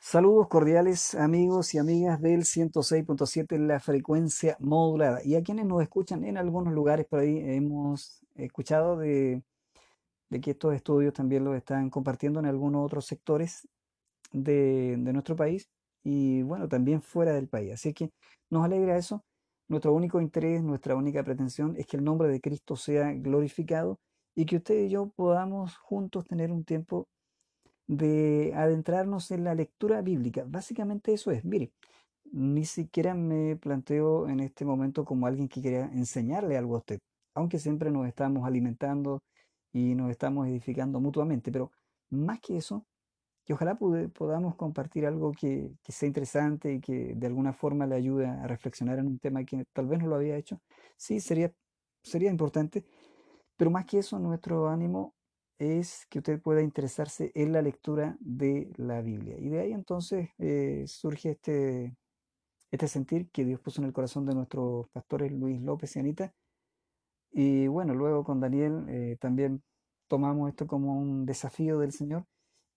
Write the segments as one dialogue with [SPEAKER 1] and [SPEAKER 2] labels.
[SPEAKER 1] Saludos cordiales amigos y amigas del 106.7, la frecuencia modulada. Y a quienes nos escuchan en algunos lugares por ahí, hemos escuchado de, que estos estudios también los están compartiendo en algunos otros sectores de, de nuestro país y bueno, también fuera del país. Así que nos alegra eso. Nuestro único interés, nuestra única pretensión es que el nombre de Cristo sea glorificado y que usted y yo podamos juntos tener un tiempo de adentrarnos en la lectura bíblica. Básicamente eso es. Mire, ni siquiera me planteo en este momento como alguien que quiera enseñarle algo a usted, aunque siempre nos estamos alimentando y nos estamos edificando mutuamente, pero más que eso, que ojalá podamos compartir algo que, que sea interesante y que de alguna forma le ayude a reflexionar en un tema que tal vez no lo había hecho. Sí, sería, sería importante, pero más que eso, nuestro ánimo es que usted pueda interesarse en la lectura de la Biblia. Y de ahí entonces eh, surge este, este sentir que Dios puso en el corazón de nuestros pastores Luis López y Anita. Y bueno, luego con Daniel eh, también tomamos esto como un desafío del Señor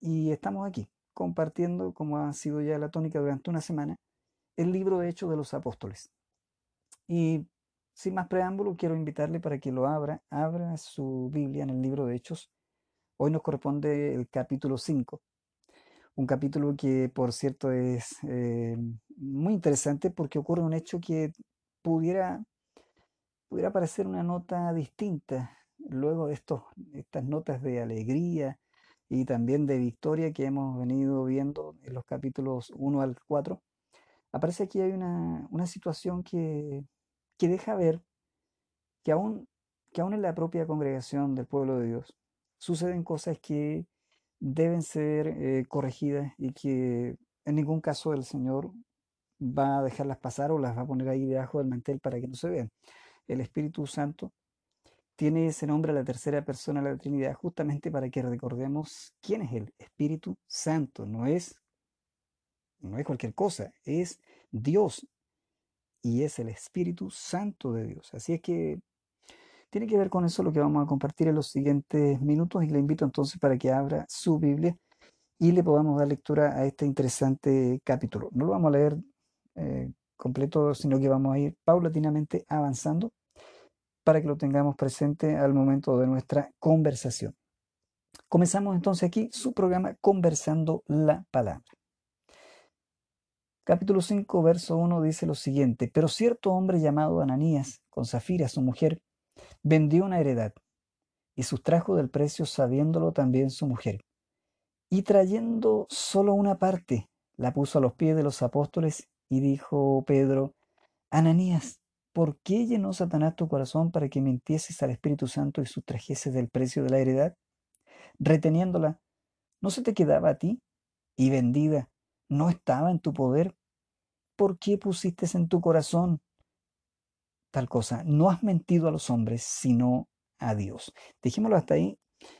[SPEAKER 1] y estamos aquí compartiendo, como ha sido ya la tónica durante una semana, el libro de Hechos de los Apóstoles. Y sin más preámbulo, quiero invitarle para que lo abra, abra su Biblia en el libro de Hechos. Hoy nos corresponde el capítulo 5, un capítulo que por cierto es eh, muy interesante porque ocurre un hecho que pudiera, pudiera parecer una nota distinta luego de estos, estas notas de alegría y también de victoria que hemos venido viendo en los capítulos 1 al 4. Aparece aquí hay una, una situación que, que deja ver que aún, que aún en la propia congregación del pueblo de Dios suceden cosas que deben ser eh, corregidas y que en ningún caso el Señor va a dejarlas pasar o las va a poner ahí debajo del mantel para que no se vean. El Espíritu Santo tiene ese nombre a la tercera persona de la Trinidad justamente para que recordemos quién es el Espíritu Santo. No es, no es cualquier cosa, es Dios y es el Espíritu Santo de Dios. Así es que tiene que ver con eso lo que vamos a compartir en los siguientes minutos y le invito entonces para que abra su Biblia y le podamos dar lectura a este interesante capítulo. No lo vamos a leer eh, completo, sino que vamos a ir paulatinamente avanzando para que lo tengamos presente al momento de nuestra conversación. Comenzamos entonces aquí su programa Conversando la Palabra. Capítulo 5, verso 1 dice lo siguiente, pero cierto hombre llamado Ananías, con Zafira, su mujer, vendió una heredad y sustrajo del precio sabiéndolo también su mujer. Y trayendo solo una parte, la puso a los pies de los apóstoles y dijo Pedro, Ananías, ¿por qué llenó Satanás tu corazón para que mintieses al Espíritu Santo y sustrajeses del precio de la heredad? Reteniéndola, ¿no se te quedaba a ti? Y vendida, ¿no estaba en tu poder? ¿Por qué pusiste en tu corazón tal cosa? No has mentido a los hombres, sino a Dios. Dejémoslo hasta ahí.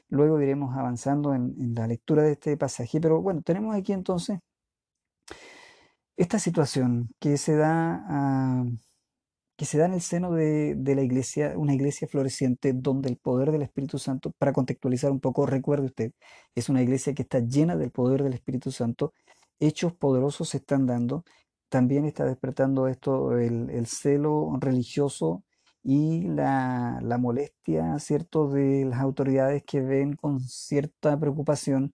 [SPEAKER 1] Luego iremos avanzando en, la lectura de este pasaje. Pero bueno, tenemos aquí entonces esta situación que se da, ah, que se da en el seno de, de la iglesia, una iglesia floreciente donde el poder del Espíritu Santo, para contextualizar un poco, recuerde usted, es una iglesia que está llena del poder del Espíritu Santo, hechos poderosos se están dando, también está despertando esto el, el celo religioso y la, la molestia, ¿cierto?, de las autoridades que ven con cierta preocupación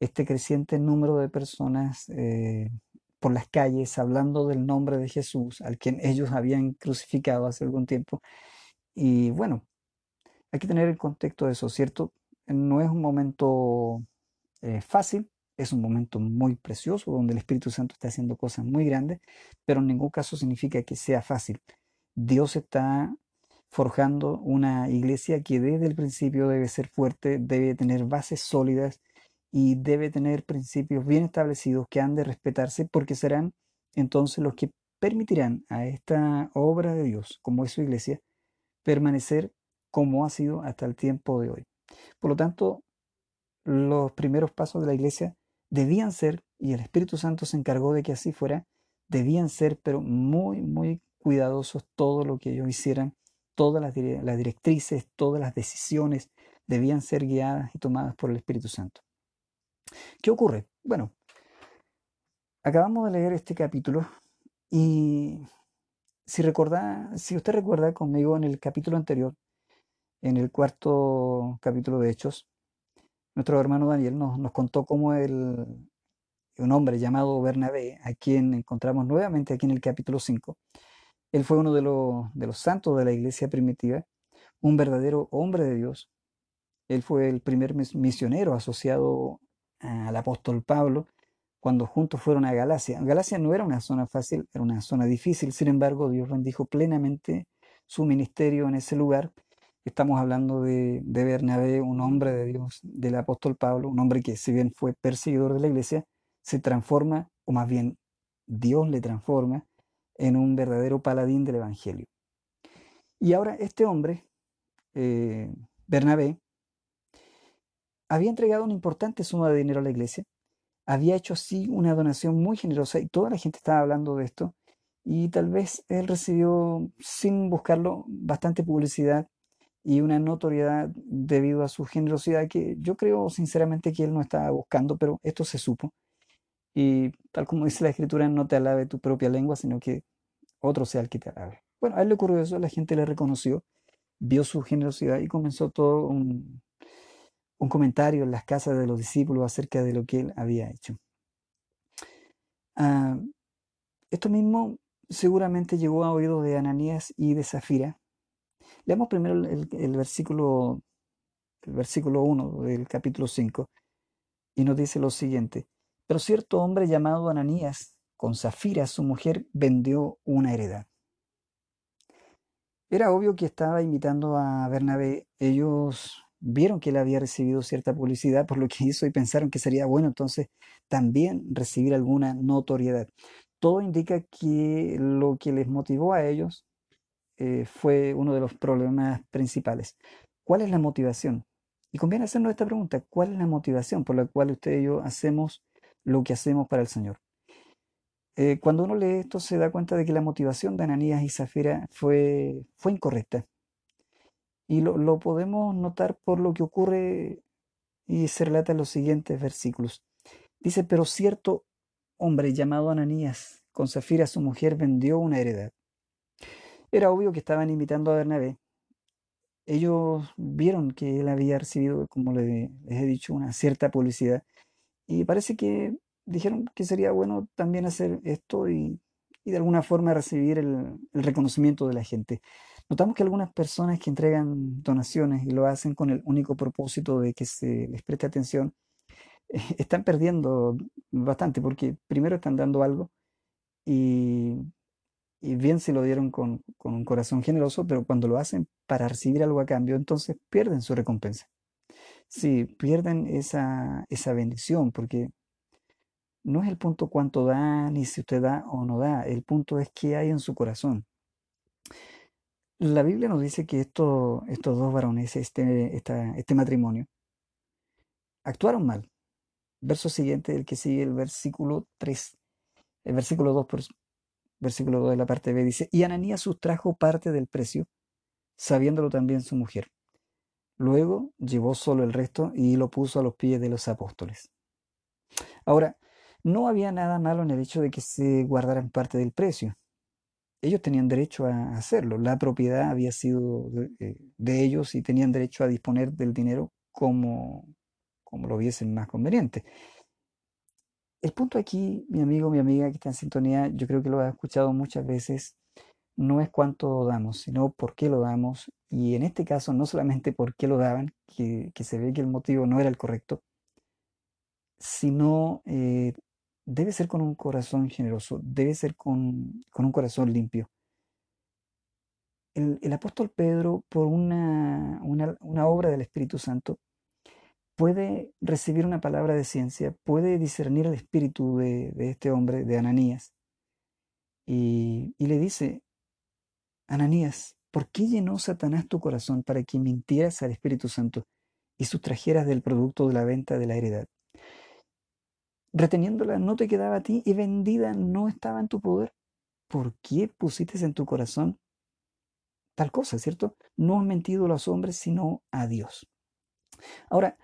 [SPEAKER 1] este creciente número de personas eh, por las calles hablando del nombre de Jesús, al quien ellos habían crucificado hace algún tiempo. Y bueno, hay que tener el contexto de eso, ¿cierto? No es un momento eh, fácil, es un momento muy precioso donde el Espíritu Santo está haciendo cosas muy grandes, pero en ningún caso significa que sea fácil. Dios está forjando una iglesia que desde el principio debe ser fuerte, debe tener bases sólidas y debe tener principios bien establecidos que han de respetarse porque serán entonces los que permitirán a esta obra de Dios, como es su iglesia, permanecer como ha sido hasta el tiempo de hoy. Por lo tanto, los primeros pasos de la iglesia debían ser, y el Espíritu Santo se encargó de que así fuera, debían ser, pero muy, muy cuidadosos todo lo que ellos hicieran, todas las, dire- las directrices, todas las decisiones debían ser guiadas y tomadas por el Espíritu Santo. ¿Qué ocurre? Bueno, Acabamos de leer este capítulo y si recuerda, si usted recuerda conmigo en el capítulo anterior, en el cuarto capítulo de Hechos, nuestro hermano Daniel nos, nos contó cómo el, un hombre llamado Bernabé, a quien encontramos nuevamente aquí en el capítulo 5, él fue uno de los, de los santos de la iglesia primitiva, un verdadero hombre de Dios. Él fue el primer misionero asociado al apóstol Pablo cuando juntos fueron a Galacia. Galacia no era una zona fácil, era una zona difícil, sin embargo Dios bendijo plenamente su ministerio en ese lugar. Estamos hablando de, de Bernabé, un hombre de Dios, del apóstol Pablo, un hombre que si bien fue perseguidor de la iglesia, se transforma, o más bien Dios le transforma, en un verdadero paladín del Evangelio. Y ahora este hombre, eh, Bernabé, había entregado una importante suma de dinero a la iglesia, había hecho así una donación muy generosa y toda la gente estaba hablando de esto y tal vez él recibió, sin buscarlo, bastante publicidad y una notoriedad debido a su generosidad que yo creo sinceramente que él no estaba buscando, pero esto se supo. Y tal como dice la escritura, no te alabe tu propia lengua, sino que otro sea el que te alabe. Bueno, a él le ocurrió eso, la gente le reconoció, vio su generosidad y comenzó todo un, un comentario en las casas de los discípulos acerca de lo que él había hecho. Ah, esto mismo seguramente llegó a oídos de Ananías y de Zafira. Leamos primero el, versículo, el versículo 1 del capítulo 5 y nos dice lo siguiente. Pero cierto hombre llamado Ananías, con Zafira, su mujer, vendió una heredad. Era obvio que estaba imitando a Bernabé. Ellos vieron que él había recibido cierta publicidad por lo que hizo y pensaron que sería bueno entonces también recibir alguna notoriedad. Todo indica que lo que les motivó a ellos eh, fue uno de los problemas principales. ¿Cuál es la motivación? Y conviene hacernos esta pregunta, ¿cuál es la motivación por la cual usted y yo hacemos lo que hacemos para el Señor. Eh, cuando uno lee esto se da cuenta de que la motivación de Ananías y Zafira fue, fue incorrecta. Y lo, lo podemos notar por lo que ocurre y se relata en los siguientes versículos. Dice, pero cierto hombre llamado Ananías, con Zafira su mujer, vendió una heredad. Era obvio que estaban imitando a Bernabé. Ellos vieron que él había recibido, como les he dicho, una cierta publicidad y parece que dijeron que sería bueno también hacer esto y, de alguna forma recibir el, reconocimiento de la gente. Notamos que algunas personas que entregan donaciones y lo hacen con el único propósito de que se les preste atención, están perdiendo bastante porque primero están dando algo y, bien se lo dieron con, con un corazón generoso, pero cuando lo hacen para recibir algo a cambio, entonces pierden su recompensa. Sí, pierden esa, esa bendición, porque no es el punto cuánto da, ni si usted da o no da, el punto es qué hay en su corazón. La Biblia nos dice que estos dos varones, este, este matrimonio, actuaron mal. Verso siguiente, el que sigue, el versículo 3, el versículo 2, por, versículo 2 de la parte B, dice, y Ananías sustrajo parte del precio, sabiéndolo también su mujer. Luego llevó solo el resto y lo puso a los pies de los apóstoles. Ahora, no había nada malo en el hecho de que se guardaran parte del precio. Ellos tenían derecho a hacerlo. La propiedad había sido de, eh, ellos y tenían derecho a disponer del dinero como, como lo viesen más conveniente. El punto aquí, mi amigo, mi amiga que está en sintonía, yo creo que lo ha escuchado muchas veces, no es cuánto damos, sino por qué lo damos. Y en este caso, no solamente por qué lo daban, que, se ve que el motivo no era el correcto, sino eh, debe ser con un corazón generoso, debe ser con, un corazón limpio. El, apóstol Pedro, por una, una, obra del Espíritu Santo, puede recibir una palabra de ciencia, puede discernir el espíritu de, este hombre, de Ananías, y, le dice, Ananías, ¿por qué llenó Satanás tu corazón para que mintieras al Espíritu Santo y sustrajeras del producto de la venta de la heredad? Reteniéndola no te quedaba a ti y vendida no estaba en tu poder. ¿Por qué pusiste en tu corazón tal cosa, cierto? No has mentido a los hombres, sino a Dios. Ahora,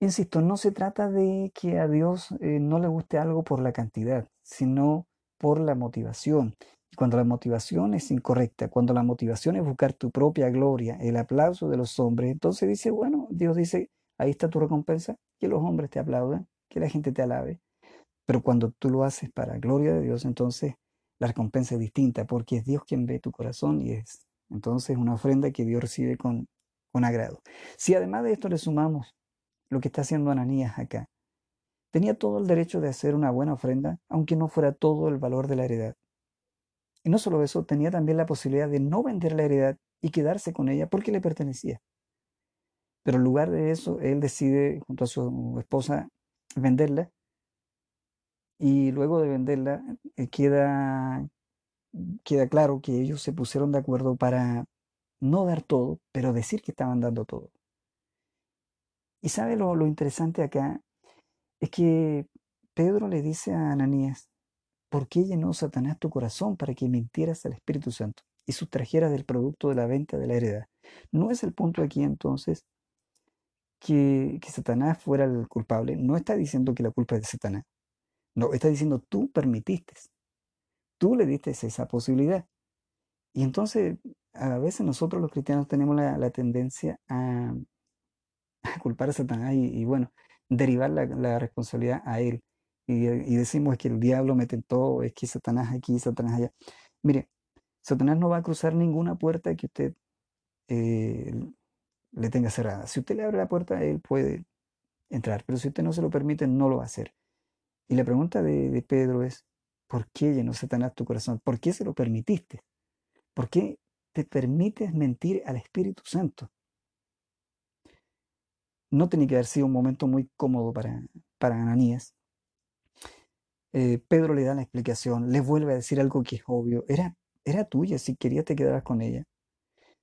[SPEAKER 1] Insisto, no se trata de que a Dios eh, no le guste algo por la cantidad, sino por la motivación. Y cuando la motivación es incorrecta, cuando la motivación es buscar tu propia gloria, el aplauso de los hombres, entonces dice, bueno, Dios dice, ahí está tu recompensa, que los hombres te aplaudan, que la gente te alabe. Pero cuando tú lo haces para gloria de Dios, entonces la recompensa es distinta, porque es Dios quien ve tu corazón y es entonces una ofrenda que Dios recibe con, con agrado. Si además de esto le sumamos lo que está haciendo Ananías acá. Tenía todo el derecho de hacer una buena ofrenda, aunque no fuera todo el valor de la heredad. Y no solo eso, tenía también la posibilidad de no vender la heredad y quedarse con ella porque le pertenecía. Pero en lugar de eso, él decide, junto a su esposa, venderla. Y luego de venderla, eh, queda, queda claro que ellos se pusieron de acuerdo para no dar todo, pero decir que estaban dando todo. Y sabe lo, interesante acá es que Pedro le dice a Ananías, ¿por qué llenó Satanás tu corazón para que mintieras al Espíritu Santo y sustrajeras del producto de la venta de la heredad? No es el punto aquí entonces que, que Satanás fuera el culpable. No está diciendo que la culpa es de Satanás. No, está diciendo tú permitiste. Tú le diste esa posibilidad. Y entonces a veces nosotros los cristianos tenemos la, tendencia a culpar a Satanás y, bueno, derivar la, la, responsabilidad a él. Y, decimos que el diablo me tentó, es que Satanás aquí, Satanás allá. Mire, Satanás no va a cruzar ninguna puerta que usted eh, le tenga cerrada. Si usted le abre la puerta, él puede entrar, pero si usted no se lo permite, no lo va a hacer. Y la pregunta de Pedro es, ¿por qué llenó Satanás tu corazón? ¿Por qué se lo permitiste? ¿Por qué te permites mentir al Espíritu Santo? No tenía que haber sido un momento muy cómodo para, para Ananías. Eh, Pedro le da la explicación, le vuelve a decir algo que es obvio. Era, era tuya, si querías te quedabas con ella.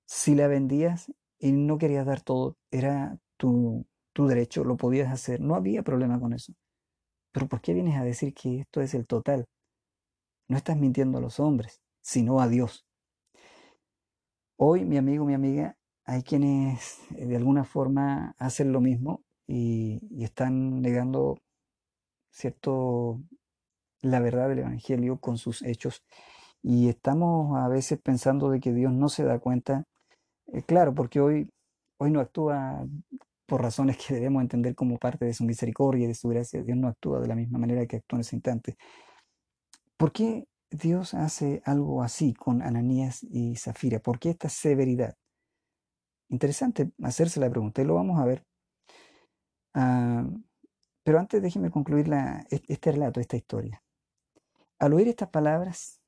[SPEAKER 1] Si la vendías y no querías dar todo, era tu, tu derecho, lo podías hacer, no había problema con eso. Pero ¿por qué vienes a decir que esto es el total? No estás mintiendo a los hombres, sino a Dios. Hoy, mi amigo, mi amiga, hay quienes eh, de alguna forma hacen lo mismo y, están negando cierto la verdad del evangelio con sus hechos y estamos a veces pensando de que Dios no se da cuenta eh, claro porque hoy hoy no actúa por razones que debemos entender como parte de su misericordia y de su gracia Dios no actúa de la misma manera que actuó en ese instante ¿por qué Dios hace algo así con Ananías y Zafira? ¿por qué esta severidad? Interesante hacerse la pregunta y lo vamos a ver. Ah, pero antes déjeme concluir la, este relato, esta historia. Al oír estas palabras,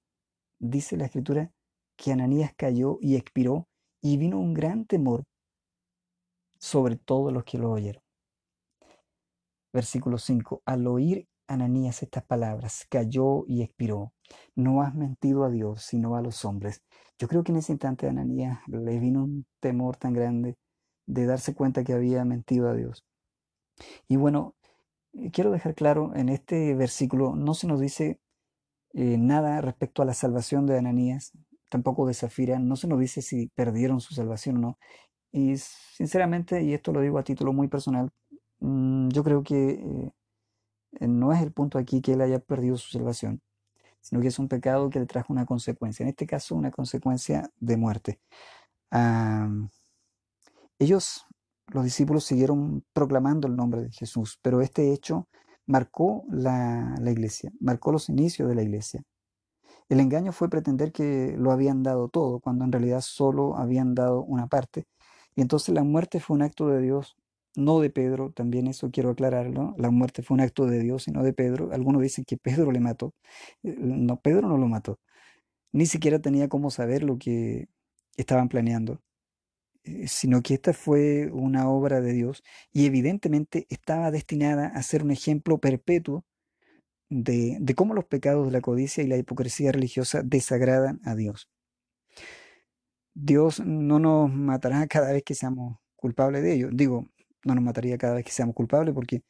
[SPEAKER 1] dice la escritura que Ananías cayó y expiró y vino un gran temor sobre todos los que lo oyeron. Versículo 5. Al oír Ananías estas palabras, cayó y expiró. No has mentido a Dios, sino a los hombres. Yo creo que en ese instante a Ananías le vino un temor tan grande de darse cuenta que había mentido a Dios. Y bueno, eh, quiero dejar claro, en este versículo no se nos dice eh, nada respecto a la salvación de Ananías, tampoco de Zafira, no se nos dice si perdieron su salvación o no. Y sinceramente, y esto lo digo a título muy personal, mmm, yo creo que eh, no es el punto aquí que él haya perdido su salvación, sino que es un pecado que le trajo una consecuencia, en este caso una consecuencia de muerte. Ellos, los discípulos, siguieron proclamando el nombre de Jesús, pero este hecho marcó la, la iglesia, marcó los inicios de la iglesia. El engaño fue pretender que lo habían dado todo, cuando en realidad solo habían dado una parte. Y entonces la muerte fue un acto de Dios no de Pedro, también eso quiero aclararlo, la muerte fue un acto de Dios y no de Pedro. Algunos dicen que Pedro le mató. Eh, no, Pedro no lo mató. Ni siquiera tenía cómo saber lo que estaban planeando, eh, sino que esta fue una obra de Dios y evidentemente estaba destinada a ser un ejemplo perpetuo de, de cómo los pecados de la codicia y la hipocresía religiosa desagradan a Dios. Dios no nos matará cada vez que seamos culpables de ello. Digo, no nos mataría cada vez que seamos culpables, porque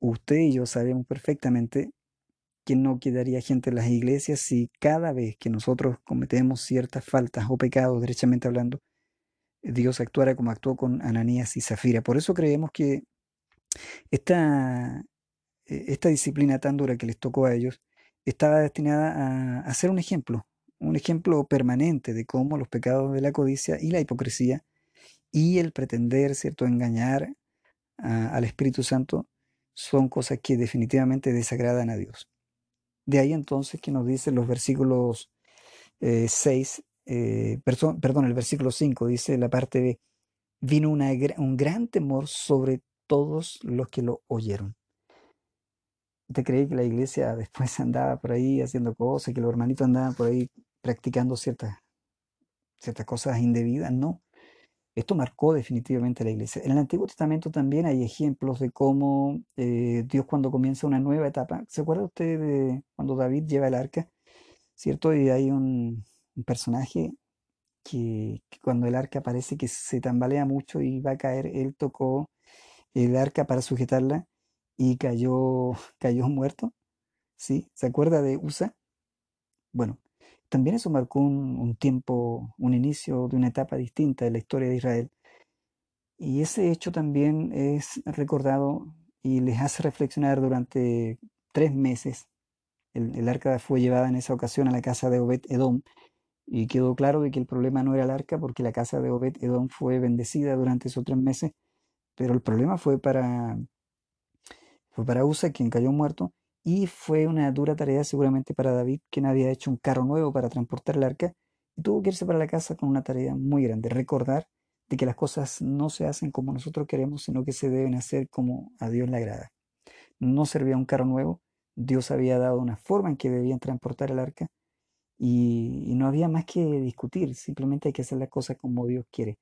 [SPEAKER 1] usted y yo sabemos perfectamente que no quedaría gente en las iglesias si cada vez que nosotros cometemos ciertas faltas o pecados, derechamente hablando, Dios actuara como actuó con Ananías y Zafira. Por eso creemos que Esta, eh, esta disciplina tan dura que les tocó a ellos estaba destinada a, a ser un ejemplo, un ejemplo permanente de cómo los pecados de la codicia y la hipocresía y el pretender, ¿cierto?, engañar al Espíritu Santo son cosas que definitivamente desagradan a Dios. De ahí entonces que nos dicen los versículos eh, 6, eh, perso- perdón, el versículo 5 dice la parte B, vino una un gran temor sobre todos los que lo oyeron. ¿Te creí que la iglesia después andaba por ahí haciendo cosas, que los hermanitos andaban por ahí practicando ciertas, ciertas cosas indebidas? No, esto marcó definitivamente la iglesia. En el Antiguo Testamento también hay ejemplos de cómo eh, Dios cuando comienza una nueva etapa, ¿se acuerda usted de cuando David lleva el arca? ¿Cierto? Y hay un, personaje que, que cuando el arca parece que se tambalea mucho y va a caer, él tocó el arca para sujetarla y cayó, cayó muerto, ¿sí? ¿Se acuerda de Usa? Bueno, también eso marcó un, tiempo, un inicio de una etapa distinta de la historia de Israel. Y ese hecho también es recordado y les hace reflexionar durante tres meses. El, el arca fue llevada en esa ocasión a la casa de Obed Edom y quedó claro de que el problema no era el arca porque la casa de Obed Edom fue bendecida durante esos tres meses, pero el problema fue para, fue para Usa, quien cayó muerto, y fue una dura tarea seguramente para David, quien había hecho un carro nuevo para transportar el arca, y tuvo que irse para la casa con una tarea muy grande, recordar de que las cosas no se hacen como nosotros queremos, sino que se deben hacer como a Dios le agrada. No servía un carro nuevo, Dios había dado una forma en que debían transportar el arca, y, y no había más que discutir, simplemente hay que hacer las cosas como Dios quiere.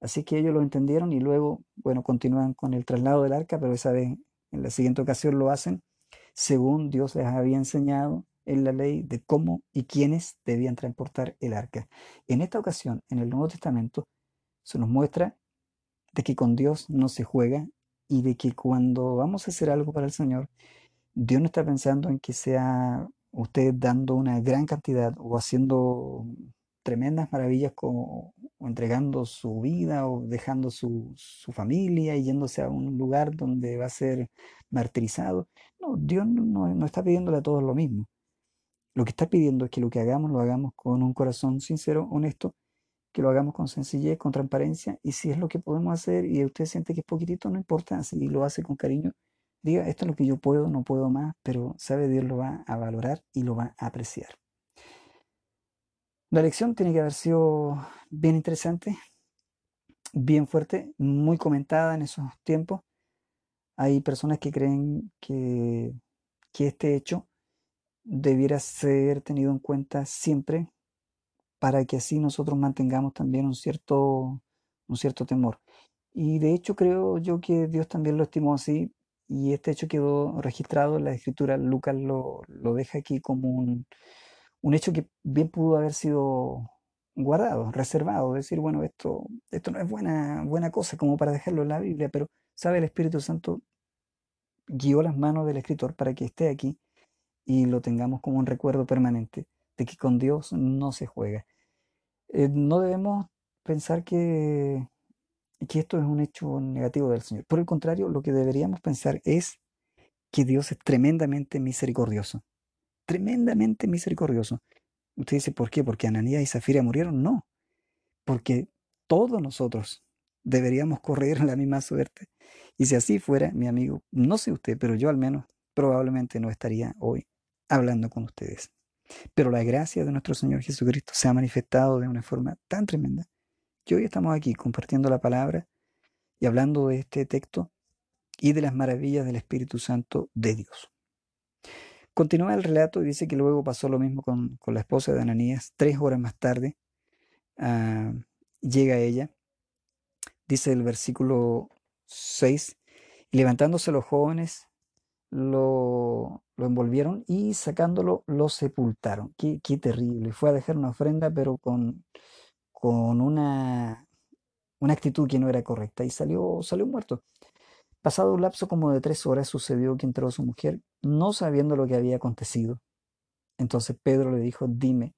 [SPEAKER 1] Así que ellos lo entendieron y luego, bueno, continúan con el traslado del arca, pero esa vez, en la siguiente ocasión lo hacen según Dios les había enseñado en la ley de cómo y quiénes debían transportar el arca. En esta ocasión, en el Nuevo Testamento, se nos muestra de que con Dios no se juega y de que cuando vamos a hacer algo para el Señor, Dios no está pensando en que sea usted dando una gran cantidad o haciendo tremendas maravillas como o entregando su vida o dejando su, su familia y yéndose a un lugar donde va a ser martirizado. No, Dios no, no- está pidiéndole a todos lo mismo. Lo que está pidiendo es que lo que hagamos lo hagamos con un corazón sincero, honesto, que lo hagamos con sencillez, con transparencia, y si es lo que podemos hacer y usted siente que es poquitito, no importa, si lo hace con cariño, diga, esto es lo que yo puedo, no puedo más, pero sabe Dios lo va a valorar y lo va a apreciar. La lección tiene que haber sido bien interesante, bien fuerte, muy comentada en esos tiempos. Hay personas que creen que, que este hecho debiera ser tenido en cuenta siempre para que así nosotros mantengamos también un cierto, un cierto temor. Y de hecho creo yo que Dios también lo estimó así y este hecho quedó registrado en la escritura. Lucas lo, lo deja aquí como un, un hecho que bien pudo haber sido guardado, reservado, decir, bueno, esto, esto no es buena, buena cosa como para dejarlo en la Biblia, pero sabe, el Espíritu Santo guió las manos del escritor para que esté aquí y lo tengamos como un recuerdo permanente de que con Dios no se juega. Eh, no debemos pensar que, que esto es un hecho negativo del Señor. Por el contrario, lo que deberíamos pensar es que Dios es tremendamente misericordioso. Tremendamente misericordioso. Usted dice, ¿por qué? ¿Porque Ananías y Zafira murieron? No, porque todos nosotros deberíamos correr la misma suerte. Y si así fuera, mi amigo, no sé usted, pero yo al menos probablemente no estaría hoy hablando con ustedes. Pero la gracia de nuestro Señor Jesucristo se ha manifestado de una forma tan tremenda que hoy estamos aquí compartiendo la palabra y hablando de este texto y de las maravillas del Espíritu Santo de Dios. Continúa el relato y dice que luego pasó lo mismo con, con la esposa de Ananías. Tres horas más tarde ah, llega ella, dice el versículo 6, y levantándose los jóvenes lo, lo envolvieron y sacándolo lo sepultaron. Qué, qué terrible. Fue a dejar una ofrenda, pero con, con una, una actitud que no era correcta y salió, salió muerto. Pasado un lapso como de tres horas sucedió que entró su mujer, no sabiendo lo que había acontecido. Entonces Pedro le dijo, dime,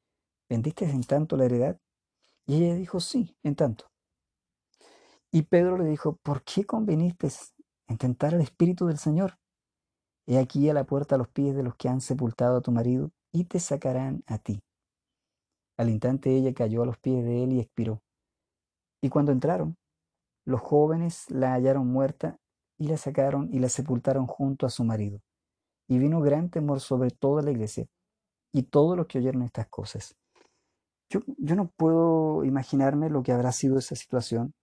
[SPEAKER 1] ¿vendiste en tanto la heredad? Y ella dijo, sí, en tanto. Y Pedro le dijo, ¿por qué conviniste en tentar al Espíritu del Señor. He aquí a la puerta a los pies de los que han sepultado a tu marido, y te sacarán a ti. Al instante ella cayó a los pies de él y expiró. Y cuando entraron, los jóvenes la hallaron muerta y la sacaron y la sepultaron junto a su marido. Y vino gran temor sobre toda la iglesia y todos los que oyeron estas cosas. Yo, yo no puedo imaginarme lo que habrá sido esa situación.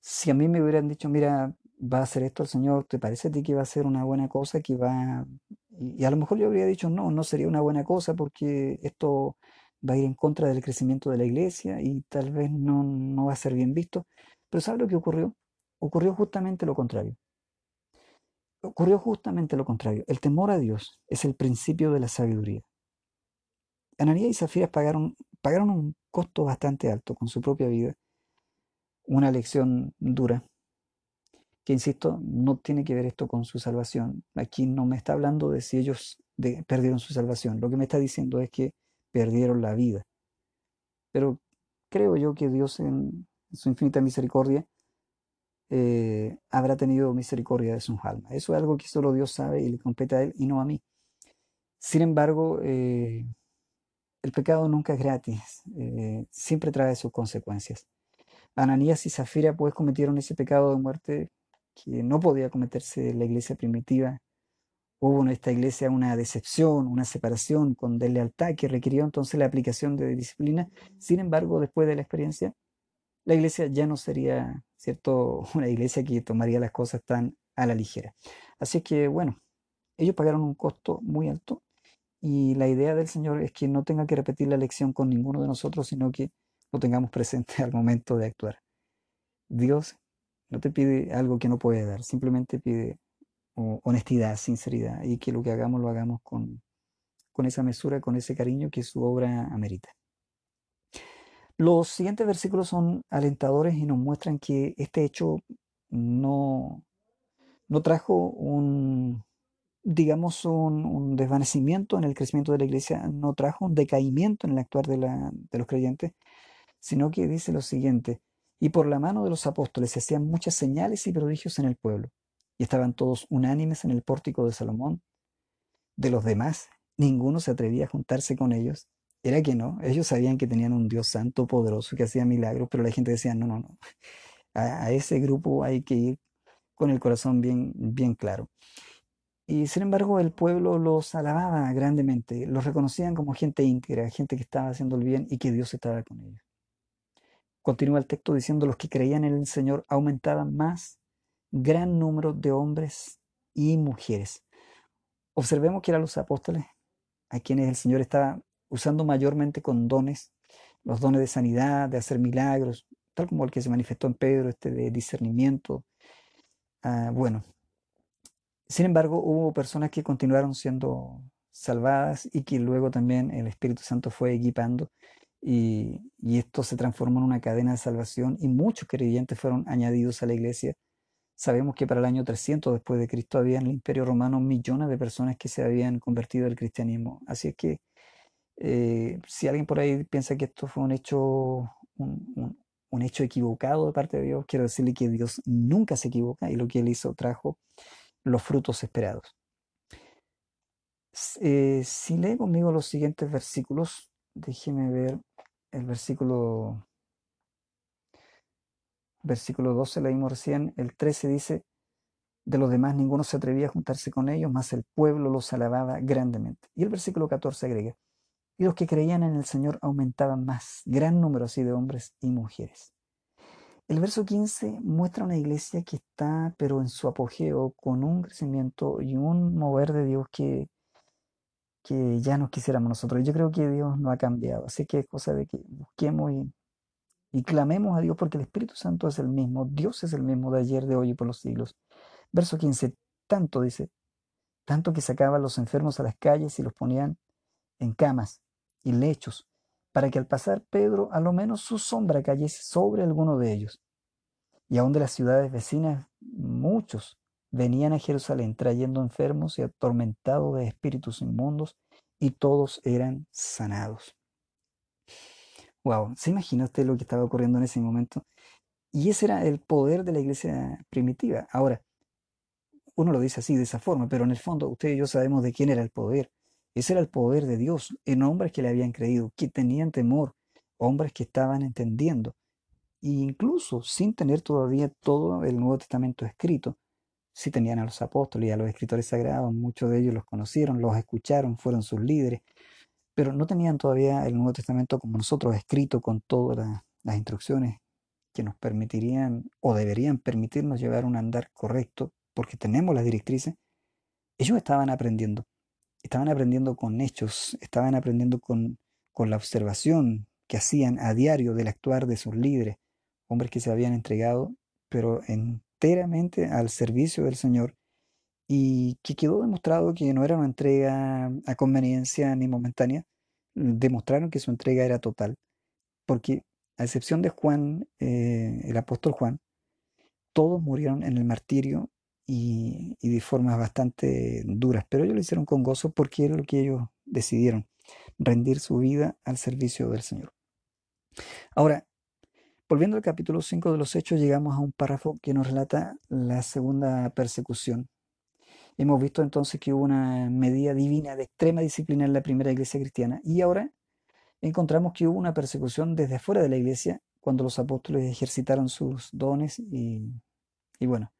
[SPEAKER 1] Si a mí me hubieran dicho, mira, va a hacer esto el Señor, ¿te parece a ti que va a ser una buena cosa? Que va... Y, a lo mejor yo habría dicho, no, no sería una buena cosa porque esto va a ir en contra del crecimiento de la iglesia y tal vez no, no va a ser bien visto. Pero ¿sabe lo que ocurrió? Ocurrió justamente lo contrario. Ocurrió justamente lo contrario. El temor a Dios es el principio de la sabiduría. Ananías y Zafira pagaron, pagaron un costo bastante alto con su propia vida, una lección dura, que insisto, no tiene que ver esto con su salvación. Aquí no me está hablando de si ellos perdieron su salvación. Lo que me está diciendo es que perdieron la vida. Pero creo yo que Dios en su infinita misericordia eh, habrá tenido misericordia de sus almas. Eso es algo que solo Dios sabe y le compete a Él y no a mí. Sin embargo, eh, el pecado nunca es gratis, eh, siempre trae sus consecuencias. Ananías y Zafira pues cometieron ese pecado de muerte que no podía cometerse en la iglesia primitiva. Hubo en esta iglesia una decepción, una separación con deslealtad que requirió entonces la aplicación de disciplina. Sin embargo, después de la experiencia, la iglesia ya no sería, ¿cierto?, una iglesia que tomaría las cosas tan a la ligera. Así que, bueno, ellos pagaron un costo muy alto y la idea del Señor es que no tenga que repetir la lección con ninguno de nosotros, sino que lo tengamos presente al momento de actuar. Dios no te pide algo que no puede dar, simplemente pide honestidad, sinceridad y que lo que hagamos lo hagamos con, con esa mesura, con ese cariño que su obra amerita. Los siguientes versículos son alentadores y nos muestran que este hecho no, no trajo un, digamos, un, desvanecimiento en el crecimiento de la iglesia, no trajo un decaimiento en el actuar de, de los creyentes, sino que dice lo siguiente, y por la mano de los apóstoles se hacían muchas señales y prodigios en el pueblo, y estaban todos unánimes en el pórtico de Salomón. De los demás, ninguno se atrevía a juntarse con ellos. Era que no, ellos sabían que tenían un Dios santo, poderoso, que hacía milagros, pero la gente decía, no, no, no, a, ese grupo hay que ir con el corazón bien, bien claro. Y sin embargo, el pueblo los alababa grandemente, los reconocían como gente íntegra, gente que estaba haciendo el bien y que Dios estaba con ellos. Continúa el texto diciendo, los que creían en el Señor aumentaban más, gran número de hombres y mujeres. Observemos que eran los apóstoles a quienes el Señor estaba usando mayormente con dones, los dones de sanidad, de hacer milagros, tal como el que se manifestó en Pedro, este de discernimiento. Ah, bueno, sin embargo, hubo personas que continuaron siendo salvadas y que luego también el Espíritu Santo fue equipando y, y esto se transformó en una cadena de salvación y muchos creyentes fueron añadidos a la iglesia. Sabemos que para el año 300 después de Cristo había en el Imperio Romano millones de personas que se habían convertido al cristianismo. Así es que eh, si alguien por ahí piensa que esto fue un hecho, un, un- hecho equivocado de parte de Dios, quiero decirle que Dios nunca se equivoca y lo que Él hizo trajo los frutos esperados. Eh, si lee conmigo los siguientes versículos, déjeme ver el versículo, versículo 12, leímos recién, el 13 dice, de los demás ninguno se atrevía a juntarse con ellos, mas el pueblo los alababa grandemente. Y el versículo 14 agrega, y los que creían en el Señor aumentaban más, gran número así de hombres y mujeres. El verso 15 muestra una iglesia que está, pero en su apogeo, con un crecimiento y un mover de Dios que, que ya no quisiéramos nosotros. Yo creo que Dios no ha cambiado, así que es cosa de que busquemos y, y clamemos a Dios porque el Espíritu Santo es el mismo, Dios es el mismo de ayer, de hoy y por los siglos. Verso 15, tanto dice, tanto que sacaban los enfermos a las calles y los ponían en camas y lechos, para que al pasar Pedro a lo menos su sombra cayese sobre alguno de ellos. Y aun de las ciudades vecinas, muchos venían a Jerusalén trayendo enfermos y atormentados de espíritus inmundos, y todos eran sanados. Wow, ¿se imagina usted lo que estaba ocurriendo en ese momento? Y ese era el poder de la iglesia primitiva. Ahora, uno lo dice así, de esa forma, pero en el fondo usted y yo sabemos de quién era el poder. Ese era el poder de Dios en hombres que le habían creído, que tenían temor, hombres que estaban entendiendo, e incluso sin tener todavía todo el Nuevo Testamento escrito. Sí tenían a los apóstoles y a los escritores sagrados, muchos de ellos los conocieron, los escucharon, fueron sus líderes, pero no tenían todavía el Nuevo Testamento como nosotros escrito con todas las instrucciones que nos permitirían o deberían permitirnos llevar un andar correcto, porque tenemos las directrices, ellos estaban aprendiendo, estaban aprendiendo con hechos, estaban aprendiendo con, con la observación que hacían a diario del actuar de sus líderes, hombres que se habían entregado, pero enteramente al servicio del Señor, y que quedó demostrado que no era una entrega a conveniencia ni momentánea, demostraron que su entrega era total, porque a excepción de Juan, eh, el apóstol Juan, todos murieron en el martirio y, de formas bastante duras, pero ellos lo hicieron con gozo porque era lo que ellos decidieron, rendir su vida al servicio del Señor. Ahora, volviendo al capítulo 5 de los Hechos, llegamos a un párrafo que nos relata la segunda persecución. Hemos visto entonces que hubo una medida divina de extrema disciplina en la primera iglesia cristiana y ahora encontramos que hubo una persecución desde afuera de la iglesia cuando los apóstoles ejercitaron sus dones y, bueno,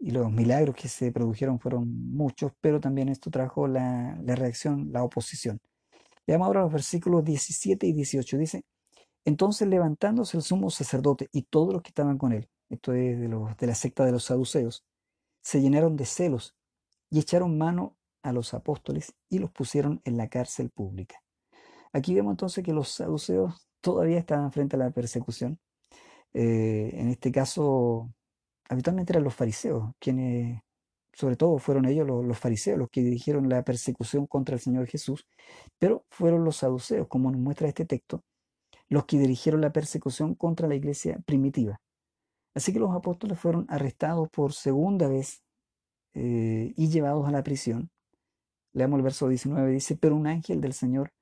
[SPEAKER 1] y los milagros que se produjeron fueron muchos, pero también esto trajo la, reacción, la oposición. Veamos ahora los versículos 17 y 18. Dice, entonces levantándose el sumo sacerdote y todos los que estaban con él, esto es de, los, de la secta de los saduceos, se llenaron de celos y echaron mano a los apóstoles y los pusieron en la cárcel pública. Aquí vemos entonces que los saduceos todavía estaban frente a la persecución. Eh, en este caso, habitualmente eran los fariseos, quienes, sobre todo fueron ellos los, fariseos los que dirigieron la persecución contra el Señor Jesús, pero fueron los saduceos, como nos muestra este texto, los que dirigieron la persecución contra la iglesia primitiva. Así que los apóstoles fueron arrestados por segunda vez eh, y llevados a la prisión. Leamos el verso 19, dice, pero un ángel del Señor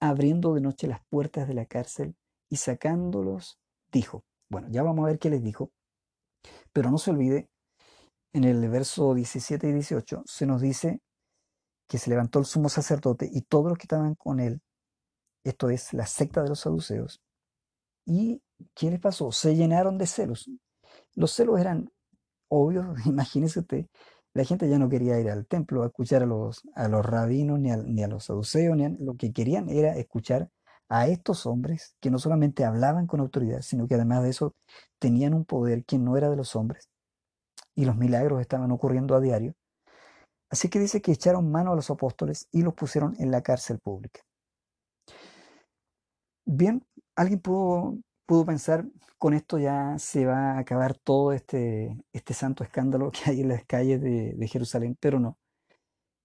[SPEAKER 1] abriendo de noche las puertas de la cárcel y sacándolos, dijo, bueno, ya vamos a ver qué les dijo, pero no se olvide, en el verso 17 y 18 se nos dice que se levantó el sumo sacerdote y todos los que estaban con él, esto es la secta de los saduceos, y ¿qué les pasó? Se llenaron de celos. Los celos eran obvios, imagínese usted, la gente ya no quería ir al templo a escuchar a los, a los rabinos ni a, ni a los saduceos, ni lo que querían era escuchar a estos hombres que no solamente hablaban con autoridad, sino que además de eso tenían un poder que no era de los hombres. Y los milagros estaban ocurriendo a diario. Así que dice que echaron mano a los apóstoles y los pusieron en la cárcel pública. Bien, alguien pudo pudo pensar, con esto ya se va a acabar todo este, este santo escándalo que hay en las calles de, de Jerusalén, pero no.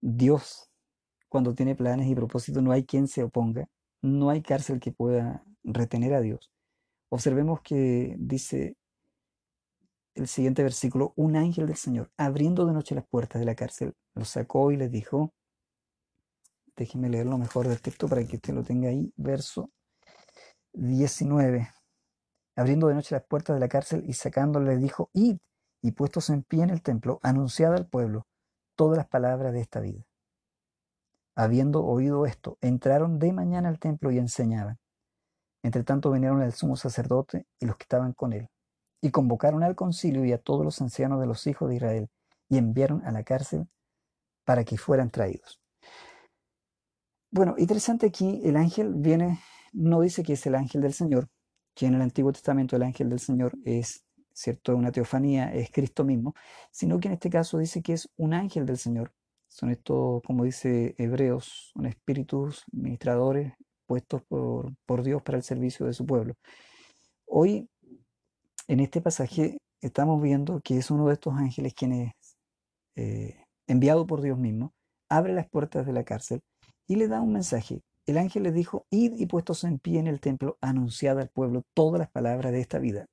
[SPEAKER 1] Dios, cuando tiene planes y propósitos, no hay quien se oponga, no hay cárcel que pueda retener a Dios. Observemos que dice el siguiente versículo, un ángel del Señor, abriendo de noche las puertas de la cárcel, lo sacó y les dijo, déjenme leerlo mejor del texto para que usted lo tenga ahí, verso 19 abriendo de noche las puertas de la cárcel y sacándole, dijo, id, y puestos en pie en el templo, anunciad al pueblo todas las palabras de esta vida. Habiendo oído esto, entraron de mañana al templo y enseñaban. Entre tanto vinieron el sumo sacerdote y los que estaban con él, y convocaron al concilio y a todos los ancianos de los hijos de Israel, y enviaron a la cárcel para que fueran traídos. Bueno, interesante aquí, el ángel viene, no dice que es el ángel del Señor, que en el Antiguo Testamento el ángel del Señor es, ¿cierto?, una teofanía, es Cristo mismo, sino que en este caso dice que es un ángel del Señor. Son estos, como dice Hebreos, son espíritus ministradores puestos por, por Dios para el servicio de su pueblo. Hoy, en este pasaje, estamos viendo que es uno de estos ángeles quien es eh, enviado por Dios mismo, abre las puertas de la cárcel y le da un mensaje el ángel les dijo, id y puestos en pie en el templo, anunciad al pueblo todas las palabras de esta vida.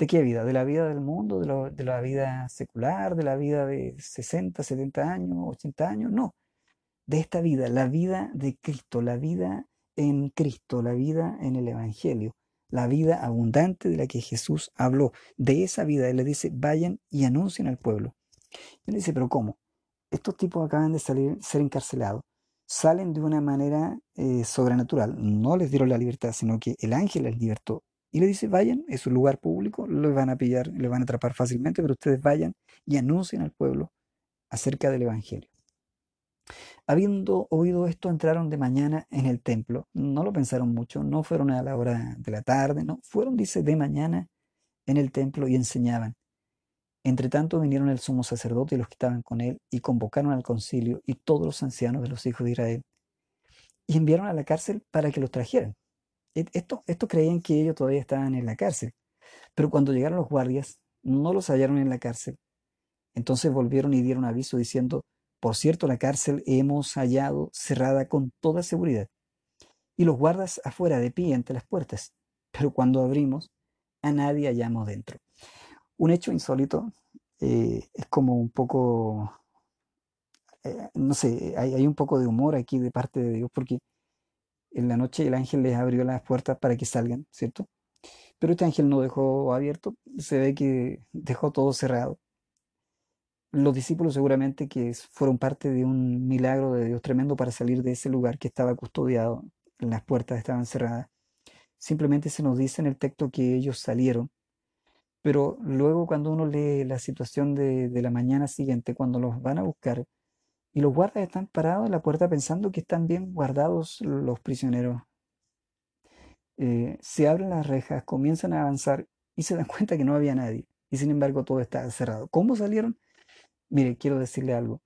[SPEAKER 1] ¿De qué vida? ¿De la vida del mundo? ¿De, la vida secular? ¿De la vida de 60, 70 años, 80 años? No, de esta vida, la vida de Cristo, la vida en Cristo, la vida en el Evangelio, la vida abundante de la que Jesús habló. De esa vida Él le dice, vayan y anuncien al pueblo. Y uno dice, pero ¿cómo? Estos tipos acaban de salir, ser encarcelados, salen de una manera eh, sobrenatural, no les dieron la libertad, sino que el ángel les libertó. Y le dice, vayan, es un lugar público, los van a pillar, les van a atrapar fácilmente, pero ustedes vayan y anuncien al pueblo acerca del Evangelio. Habiendo oído esto, entraron de mañana en el templo. No lo pensaron mucho, no fueron a la hora de la tarde, no, fueron, dice, de mañana en el templo y enseñaban. Entre tanto vinieron el sumo sacerdote y los que estaban con él y convocaron al concilio y todos los ancianos de los hijos de Israel y enviaron a la cárcel para que los trajeran. E, esto, esto creían que ellos todavía estaban en la cárcel, pero cuando llegaron los guardias no los hallaron en la cárcel. Entonces volvieron y dieron aviso diciendo, por cierto, la cárcel hemos hallado cerrada con toda seguridad y los guardas afuera de pie ante las puertas, pero cuando abrimos a nadie hallamos dentro. Un hecho insólito eh, es como un poco, eh, no sé, hay un poco de humor aquí de parte de Dios porque en la noche el ángel les abrió las puertas para que salgan, ¿cierto? Pero este ángel no dejó abierto, se ve que dejó todo cerrado. Los discípulos seguramente que fueron parte de un milagro de Dios tremendo para salir de ese lugar que estaba custodiado, las puertas estaban cerradas. Simplemente se nos dice en el texto que ellos salieron, pero luego cuando uno lee la situación de, de la mañana siguiente, cuando los van a buscar, y los guardas están parados en la puerta pensando que están bien guardados los prisioneros. Eh, se abren las rejas, comienzan a avanzar y se dan cuenta que no había nadie. Y sin embargo todo está cerrado. ¿Cómo salieron? Mire, quiero decirle algo.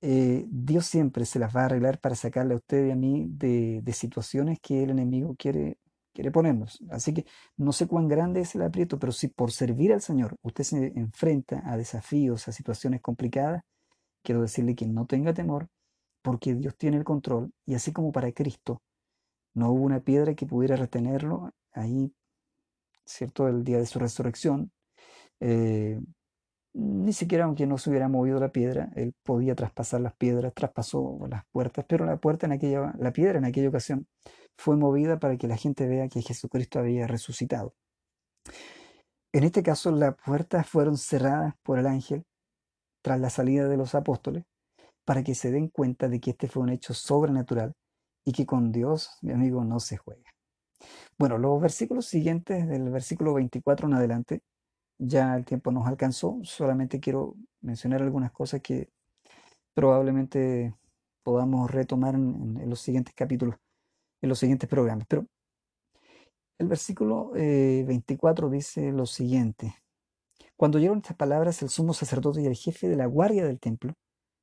[SPEAKER 1] Eh, Dios siempre se las va a arreglar para sacarle a usted y a mí de, situaciones que el enemigo quiere ponernos. Así que no sé cuán grande es el aprieto, pero si por servir al Señor usted se enfrenta a desafíos, a situaciones complicadas, quiero decirle que no tenga temor, porque Dios tiene el control, y así como para Cristo no hubo una piedra que pudiera retenerlo ahí, ¿cierto? El día de su resurrección, eh, ni siquiera aunque no se hubiera movido la piedra, él podía traspasar las piedras, traspasó las puertas, pero la puerta en aquella, la piedra en aquella ocasión fue movida para que la gente vea que Jesucristo había resucitado. En este caso, las puertas fueron cerradas por el ángel tras la salida de los apóstoles para que se den cuenta de que este fue un hecho sobrenatural y que con Dios, mi amigo, no se juega. Bueno, los versículos siguientes, del versículo 24 en adelante, ya el tiempo nos alcanzó, solamente quiero mencionar algunas cosas que probablemente podamos retomar en, los siguientes capítulos, en los siguientes programas. Pero el versículo 24 eh, dice lo siguiente, cuando oyeron estas palabras, el sumo sacerdote y el jefe de la guardia del templo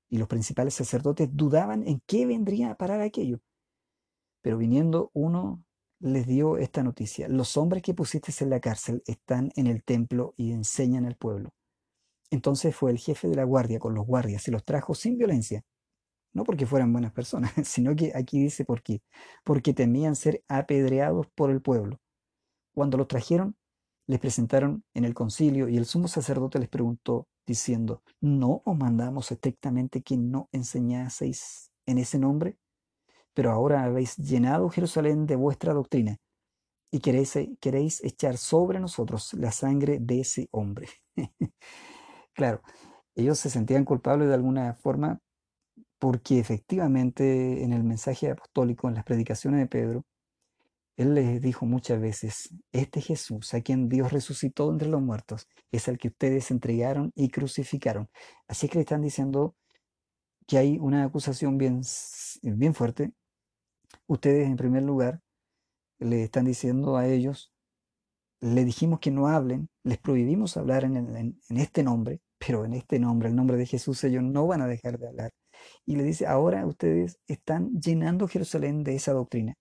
[SPEAKER 1] y los principales sacerdotes dudaban en qué vendría a parar aquello. Pero viniendo uno les dio esta noticia. Los hombres que pusiste en la cárcel están en el templo y enseñan al pueblo. Entonces fue el jefe de la guardia con los guardias y los trajo sin violencia. No porque fueran buenas personas, sino que aquí dice por qué. Porque temían ser apedreados por el pueblo. Cuando los trajeron, les presentaron en el concilio y el sumo sacerdote les preguntó, diciendo, ¿no os mandamos estrictamente que no enseñaseis en ese nombre? Pero ahora habéis llenado Jerusalén de vuestra doctrina y queréis, queréis echar sobre nosotros la sangre de ese hombre. claro, ellos se sentían culpables de alguna forma porque efectivamente en el mensaje apostólico, en las predicaciones de Pedro, él les dijo muchas veces, este Jesús, a quien Dios resucitó entre los muertos, es el que ustedes entregaron y crucificaron. Así que le están diciendo que hay una acusación bien, bien fuerte. Ustedes, en primer lugar, le están diciendo a ellos, le dijimos que no hablen, les prohibimos hablar en, en este nombre, pero en este nombre, el nombre de Jesús, ellos no van a dejar de hablar. Y le dice, ahora ustedes están llenando Jerusalén de esa doctrina.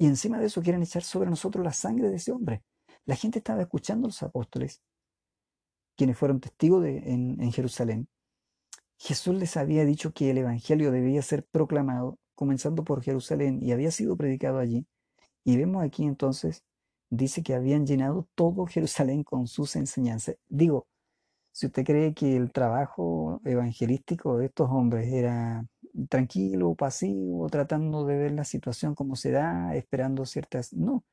[SPEAKER 1] Y encima de eso quieren echar sobre nosotros la sangre de ese hombre. La gente estaba escuchando a los apóstoles, quienes fueron testigos en, en Jerusalén. Jesús les había dicho que el Evangelio debía ser proclamado, comenzando por Jerusalén, y había sido predicado allí. Y vemos aquí entonces, dice que habían llenado todo Jerusalén con sus enseñanzas. Digo, si usted cree que el trabajo evangelístico de estos hombres era tranquilo, pasivo, tratando de ver la situación como se da, esperando ciertas... No.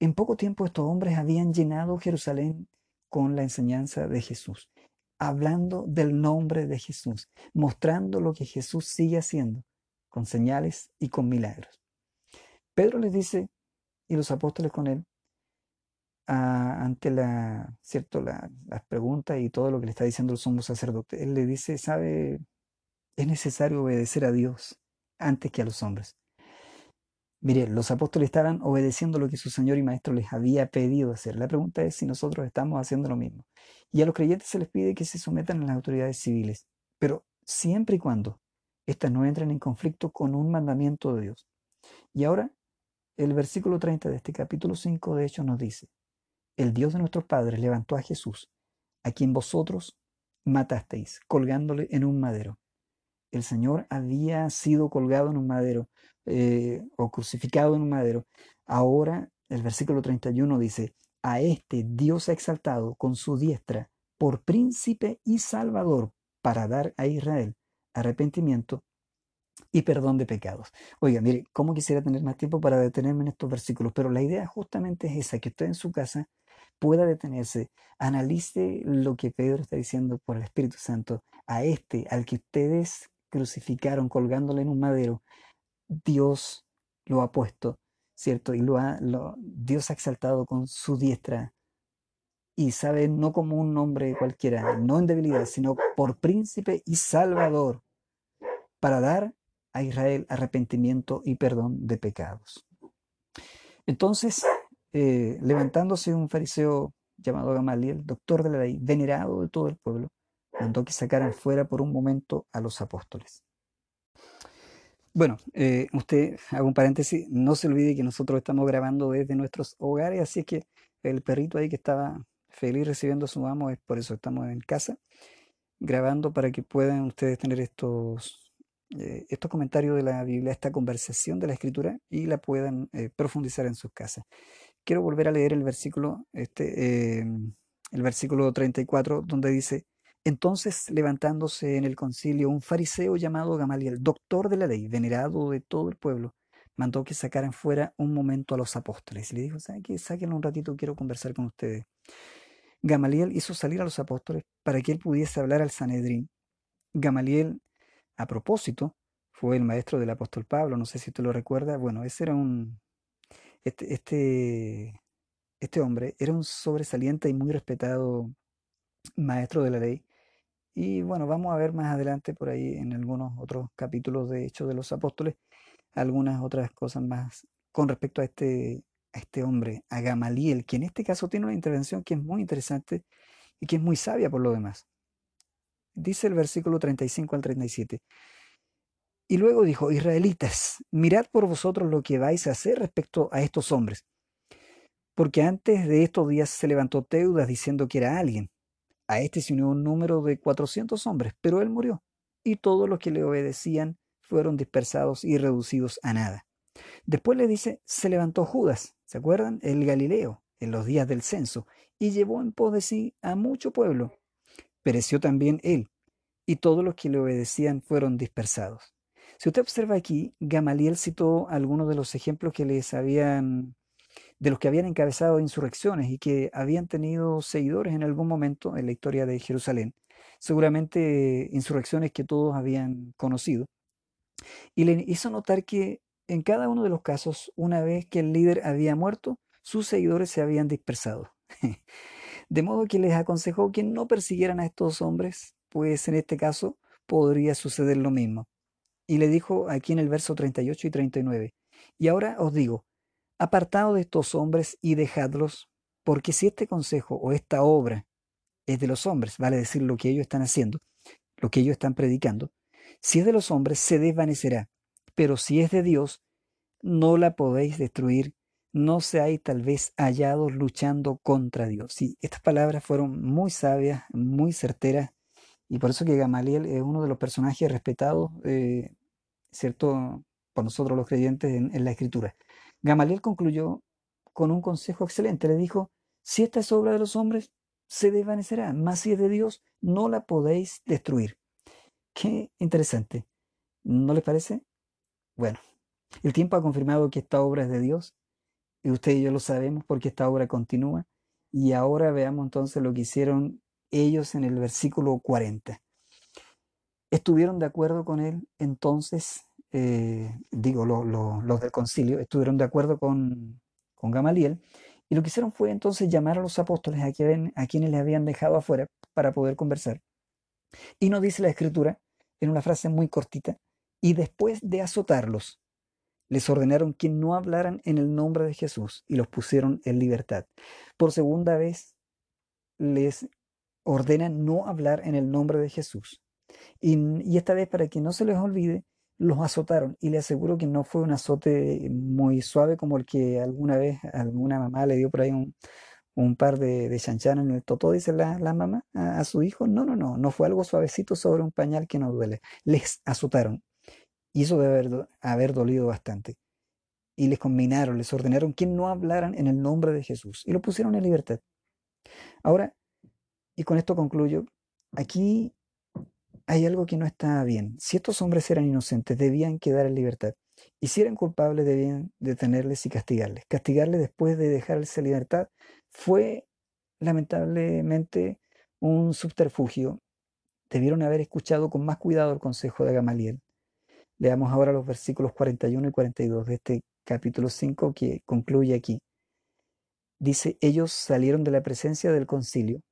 [SPEAKER 1] En poco tiempo estos hombres habían llenado Jerusalén con la enseñanza de Jesús. hablando del nombre de Jesús, mostrando lo que Jesús sigue haciendo, con señales y con milagros. Pedro les dice, y los apóstoles con él, ante la, ¿cierto? las preguntas y todo lo que le está diciendo el sumo sacerdote, él le dice, sabe, es necesario obedecer a Dios antes que a los hombres. Mire, los apóstoles estaban obedeciendo lo que su Señor y Maestro les había pedido hacer. La pregunta es si nosotros estamos haciendo lo mismo. Y a los creyentes se les pide que se sometan a las autoridades civiles, pero siempre y cuando éstas no entren en conflicto con un mandamiento de Dios. Y ahora, el versículo 30 de este capítulo 5 de hecho nos dice, el Dios de nuestros padres levantó a Jesús, a quien vosotros matasteis, colgándole en un madero. El Señor había sido colgado en un madero eh, o crucificado en un madero. Ahora el versículo 31 dice, a este Dios ha exaltado con su diestra por príncipe y salvador para dar a Israel arrepentimiento y perdón de pecados. Oiga, mire, cómo quisiera tener más tiempo para detenerme en estos versículos, pero la idea justamente es esa, que usted en su casa pueda detenerse, analice lo que Pedro está diciendo por el Espíritu Santo, a este, al que ustedes crucificaron colgándole en un madero, Dios lo ha puesto, ¿cierto? Y lo ha, Dios ha exaltado con su diestra y sabe no como un nombre cualquiera, no en debilidad, sino por príncipe y salvador, para dar a Israel arrepentimiento y perdón de pecados. Entonces, eh, levantándose un fariseo llamado Gamaliel, doctor de la ley, venerado de todo el pueblo, mandó que sacaran fuera por un momento a los apóstoles. Bueno, eh, usted, hago un paréntesis, no se olvide que nosotros estamos grabando desde nuestros hogares, así que el perrito ahí que estaba feliz recibiendo a su amo es por eso estamos en casa grabando para que puedan ustedes tener estos, eh, estos comentarios de la Biblia, esta conversación de la Escritura y la puedan eh, profundizar en sus casas. Quiero volver a leer el versículo, este, el versículo 34, donde dice, entonces, levantándose en el concilio, un fariseo llamado Gamaliel, doctor de la ley, venerado de todo el pueblo, mandó que sacaran fuera un momento a los apóstoles. Y le dijo, ¿saben? Sáquenlo un ratito, quiero conversar con ustedes. Gamaliel hizo salir a los apóstoles para que él pudiese hablar al Sanedrín. Gamaliel, a propósito, fue el maestro del apóstol Pablo, no sé si usted lo recuerda. Bueno, ese era un... Este, este, este hombre era un sobresaliente y muy respetado maestro de la ley y bueno, vamos a ver más adelante por ahí en algunos otros capítulos de Hechos de los Apóstoles, algunas otras cosas más con respecto a este, este hombre, a Gamaliel, que en este caso tiene una intervención que es muy interesante y que es muy sabia por lo demás. Dice el versículo 35 al 37. Y luego dijo, Israelitas, mirad por vosotros lo que vais a hacer respecto a estos hombres. Porque antes de estos días se levantó Teudas diciendo que era alguien a este se unió un número de 400 hombres, pero él murió, y todos los que le obedecían fueron dispersados y reducidos a nada. Después le dice, se levantó Judas, ¿se acuerdan? El Galileo, en los días del censo, y llevó en pos de sí a mucho pueblo. Pereció también él, y todos los que le obedecían fueron dispersados. Si usted observa aquí, Gamaliel citó algunos de los ejemplos que les habían de los que habían encabezado insurrecciones y que habían tenido seguidores en algún momento en la historia de Jerusalén, seguramente insurrecciones que todos habían conocido, y le hizo notar que en cada uno de los casos, una vez que el líder había muerto, sus seguidores se habían dispersado. De modo que les aconsejó que no persiguieran a estos hombres, pues en este caso podría suceder lo mismo. Y le dijo aquí en el verso 38 y 39, y ahora os digo, Apartado de estos hombres y dejadlos, porque si este consejo o esta obra es de los hombres, vale decir lo que ellos están haciendo, lo que ellos están predicando, si es de los hombres, se desvanecerá, pero si es de Dios, no la podéis destruir, no seáis tal vez hallados luchando contra Dios. Sí, estas palabras fueron muy sabias, muy certeras, y por eso que Gamaliel es uno de los personajes respetados, eh, ¿cierto?, por nosotros los creyentes en la Escritura. Gamaliel concluyó con un consejo excelente. Le dijo, si esta es obra de los hombres, se desvanecerá, mas si es de Dios, no la podéis destruir. Qué interesante. ¿No les parece? Bueno, el tiempo ha confirmado que esta obra es de Dios, y usted y yo lo sabemos porque esta obra continúa. Y ahora veamos entonces lo que hicieron ellos en el versículo 40. Estuvieron de acuerdo con él, entonces, eh, digo, los del concilio, estuvieron de acuerdo con, con Gamaliel, y lo que hicieron fue entonces llamar a los apóstoles a, quienes les habían dejado afuera para poder conversar. Y nos dice la escritura, en una frase muy cortita, y después de azotarlos, les ordenaron que no hablaran en el nombre de Jesús y los pusieron en libertad. Por segunda vez les ordenan no hablar en el nombre de Jesús. Y, esta vez, para que no se les olvide, los azotaron. Y le aseguro que no fue un azote muy suave como el que alguna vez alguna mamá le dio por ahí un, par de, de chanchanas en el totó, dice la, mamá a, a, su hijo. No, no, no, no fue algo suavecito sobre un pañal que no duele. Les azotaron. Y eso debe haber, haber dolido bastante. Y les combinaron, les ordenaron que no hablaran en el nombre de Jesús. Y lo pusieron en libertad. Ahora, y con esto concluyo, aquí hay algo que no está bien. Si estos hombres eran inocentes, debían quedar en libertad. Y si eran culpables, debían detenerles y castigarles. Castigarles después de dejarles en libertad fue lamentablemente un subterfugio. Debieron haber escuchado con más cuidado el consejo de Gamaliel. Leamos ahora los versículos 41 y 42 de este capítulo 5 que concluye aquí. Dice, ellos salieron de la presencia del concilio.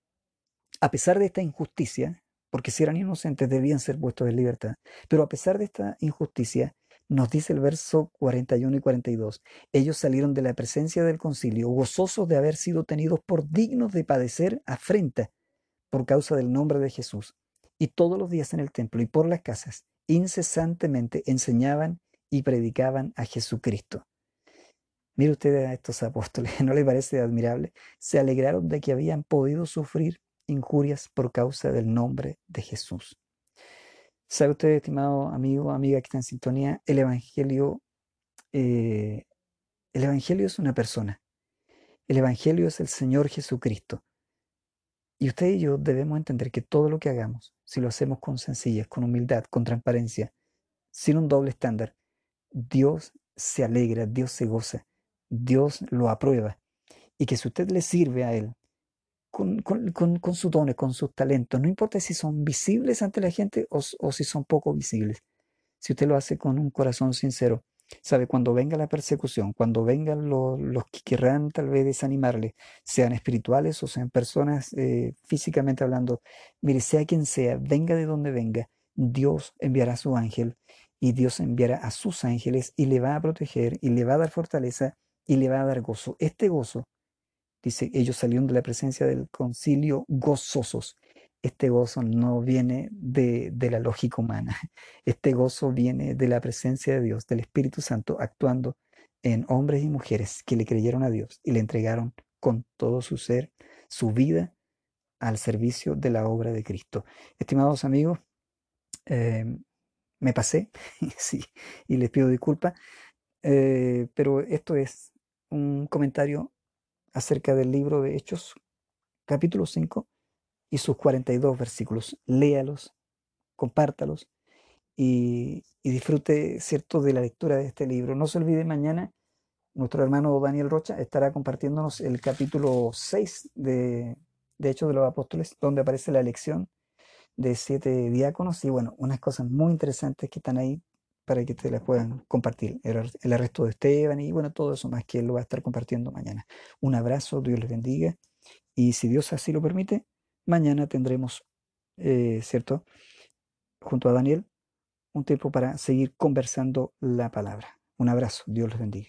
[SPEAKER 1] A pesar de esta injusticia, porque si eran inocentes debían ser puestos en libertad, pero a pesar de esta injusticia, nos dice el verso 41 y 42, ellos salieron de la presencia del concilio gozosos de haber sido tenidos por dignos de padecer afrenta por causa del nombre de Jesús. Y todos los días en el templo y por las casas incesantemente enseñaban y predicaban a Jesucristo. Mire usted a estos apóstoles, ¿no le parece admirable? Se alegraron de que habían podido sufrir injurias por causa del nombre de Jesús. ¿Sabe usted, estimado amigo, amiga que está en sintonía? El Evangelio, eh, el Evangelio es una persona. El Evangelio es el Señor Jesucristo. Y usted y yo debemos entender que todo lo que hagamos, si lo hacemos con sencillez, con humildad, con transparencia, sin un doble estándar, Dios se alegra, Dios se goza, Dios lo aprueba. Y que si usted le sirve a Él con, con, sus dones, con sus talentos, no importa si son visibles ante la gente o, o si son poco visibles, si usted lo hace con un corazón sincero, Sabe, cuando venga la persecución, cuando vengan los, los que querrán tal vez desanimarle, sean espirituales o sean personas eh, físicamente hablando, mire, sea quien sea, venga de donde venga, Dios enviará a su ángel y Dios enviará a sus ángeles y le va a proteger y le va a dar fortaleza y le va a dar gozo. Este gozo, dice, ellos salieron de la presencia del concilio gozosos este gozo no viene de, la lógica humana. Este gozo viene de la presencia de Dios, del Espíritu Santo, actuando en hombres y mujeres que le creyeron a Dios y le entregaron con todo su ser, su vida, al servicio de la obra de Cristo. Estimados amigos, eh, me pasé, sí, y les pido disculpas, eh, pero esto es un comentario acerca del libro de Hechos, capítulo 5, y sus 42 versículos. Léalos, compártalos y, disfrute, ¿cierto?, de la lectura de este libro. No se olvide, mañana nuestro hermano Daniel Rocha estará compartiéndonos el capítulo 6 de, de Hechos de los Apóstoles, donde aparece la elección de siete diáconos y, bueno, unas cosas muy interesantes que están ahí para que te las puedan compartir. El, arresto de Esteban y, bueno, todo eso más que él lo va a estar compartiendo mañana. Un abrazo, Dios les bendiga y si Dios así lo permite, mañana tendremos, eh, ¿cierto? Junto a Daniel, un tiempo para seguir conversando la palabra. Un abrazo, Dios los bendiga.